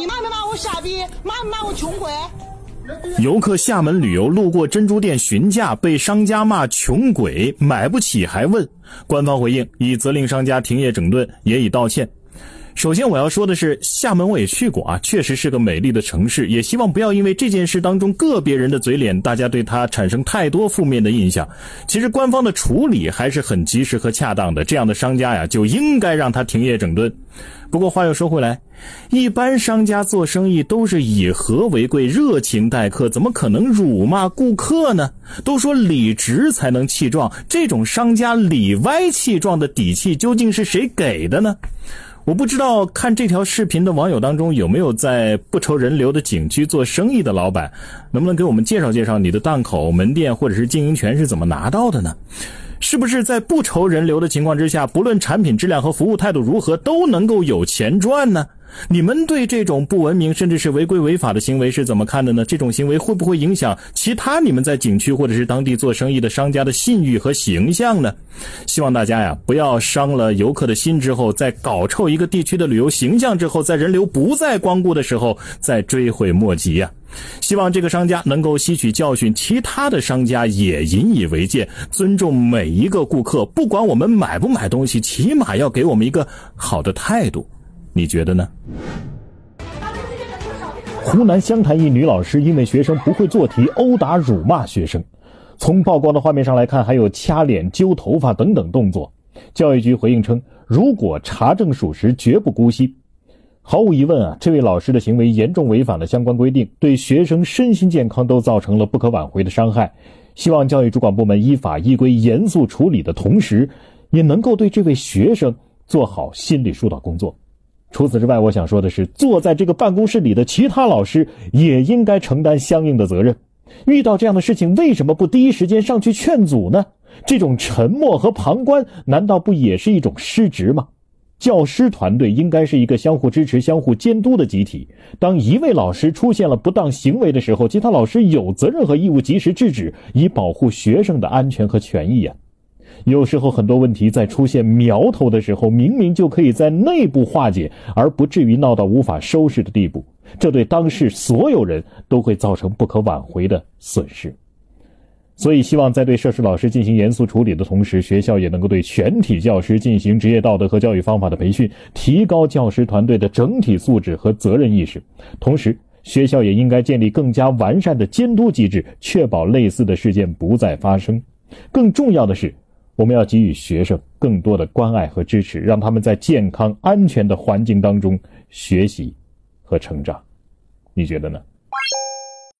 你骂没骂我傻逼？骂没骂我穷鬼？游客厦门旅游路过珍珠店询价，被商家骂穷鬼，买不起还问。官方回应已责令商家停业整顿，也已道歉。首先我要说的是，厦门我也去过啊，确实是个美丽的城市。也希望不要因为这件事当中个别人的嘴脸，大家对他产生太多负面的印象。其实官方的处理还是很及时和恰当的，这样的商家呀就应该让他停业整顿。不过话又说回来，一般商家做生意都是以和为贵，热情待客，怎么可能辱骂顾客呢？都说理直才能气壮，这种商家里歪气壮的底气究竟是谁给的呢？我不知道看这条视频的网友当中有没有在不愁人流的景区做生意的老板，能不能给我们介绍介绍你的档口、门店或者是经营权是怎么拿到的呢？是不是在不愁人流的情况之下，不论产品质量和服务态度如何，都能够有钱赚呢？你们对这种不文明甚至是违规违法的行为是怎么看的呢？这种行为会不会影响其他你们在景区或者是当地做生意的商家的信誉和形象呢？希望大家呀不要伤了游客的心之后，在搞臭一个地区的旅游形象之后，在人流不再光顾的时候再追悔莫及呀！希望这个商家能够吸取教训，其他的商家也引以为戒，尊重每一个顾客，不管我们买不买东西，起码要给我们一个好的态度。你觉得呢？湖南湘潭一女老师因为学生不会做题，殴打辱骂学生。从曝光的画面上来看，还有掐脸、揪头发等等动作。教育局回应称，如果查证属实，绝不姑息。毫无疑问啊，这位老师的行为严重违反了相关规定，对学生身心健康都造成了不可挽回的伤害。希望教育主管部门依法依规严肃处理的同时，也能够对这位学生做好心理疏导工作。除此之外，我想说的是，坐在这个办公室里的其他老师也应该承担相应的责任。遇到这样的事情，为什么不第一时间上去劝阻呢？这种沉默和旁观，难道不也是一种失职吗？教师团队应该是一个相互支持、相互监督的集体。当一位老师出现了不当行为的时候，其他老师有责任和义务及时制止，以保护学生的安全和权益呀。有时候很多问题在出现苗头的时候，明明就可以在内部化解，而不至于闹到无法收拾的地步。这对当事所有人都会造成不可挽回的损失。所以，希望在对涉事老师进行严肃处理的同时，学校也能够对全体教师进行职业道德和教育方法的培训，提高教师团队的整体素质和责任意识。同时，学校也应该建立更加完善的监督机制，确保类似的事件不再发生。更重要的是。我们要给予学生更多的关爱和支持，让他们在健康安全的环境当中学习和成长。你觉得呢？